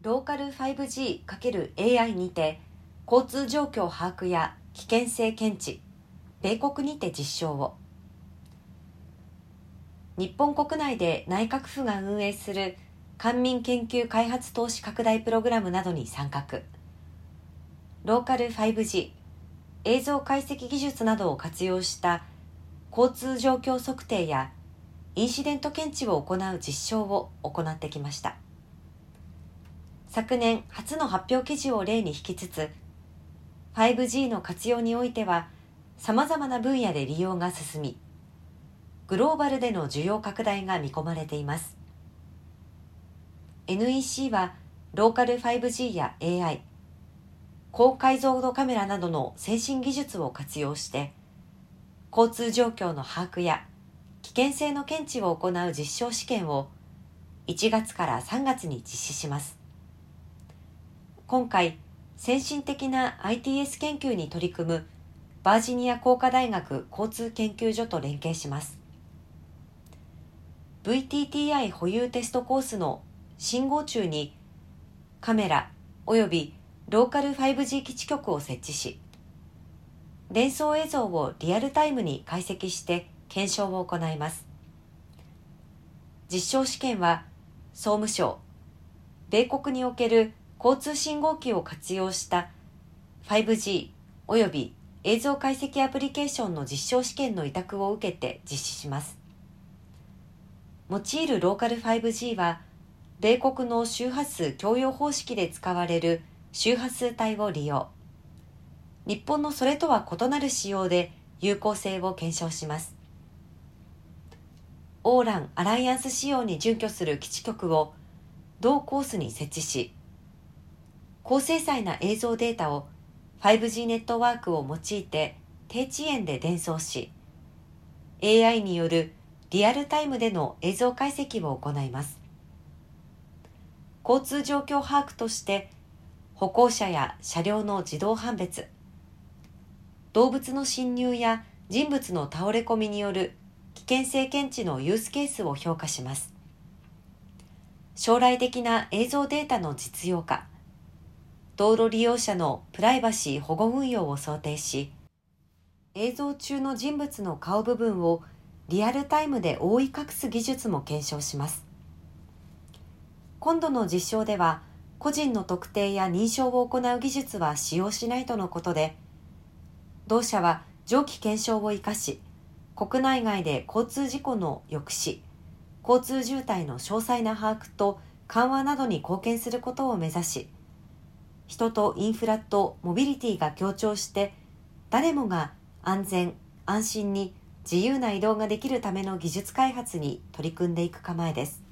ローカル 5G×AI にて交通状況把握や危険性検知米国にて実証を。日本国内で内閣府が運営する官民研究開発投資拡大プログラムなどに参画。ローカル 5G 映像解析技術などを活用した交通状況測定やインシデント検知を行う実証を行ってきました。昨年初の発表記事を例に引きつつ 5G の活用においては様々な分野で利用が進みグローバルでの需要拡大が見込まれています。NEC はローカル 5G や AI 高解像度カメラなどの先進技術を活用して交通状況の把握や危険性の検知を行う実証試験を1月から3月に実施します。今回先進的な ITS 研究に取り組むバージニア工科大学交通研究所と連携します。VTTI 保有テストコースの信号中にカメラ及びローカル 5G 基地局を設置し連想映像をリアルタイムに解析して検証を行います。実証試験は総務省米国における交通信号機を活用した 5G 及び映像解析アプリケーションの実証試験の委託を受けて実施します。用いるローカル 5G は米国の周波数共用方式で使われる周波数帯を利用。日本のそれとは異なる仕様で有効性を検証します。オーランアライアンス仕様に準拠する基地局を同コースに設置し高精細な映像データを 5G ネットワークを用いて低遅延で伝送し AI によるリアルタイムでの映像解析を行います。交通状況把握として歩行者や車両の自動判別動物の侵入や人物の倒れ込みによる危険性検知のユースケースを評価します。将来的な映像データの実用化道路利用者のプライバシー保護運用を想定し映像中の人物の顔部分をリアルタイムで覆い隠す技術も検証します。今度の実証では個人の特定や認証を行う技術は使用しないとのことで同社は上記検証を生かし国内外で交通事故の抑止交通渋滞の詳細な把握と緩和などに貢献することを目指し人とインフラとモビリティが協調して誰もが安全安心に自由な移動ができるための技術開発に取り組んでいく構えです。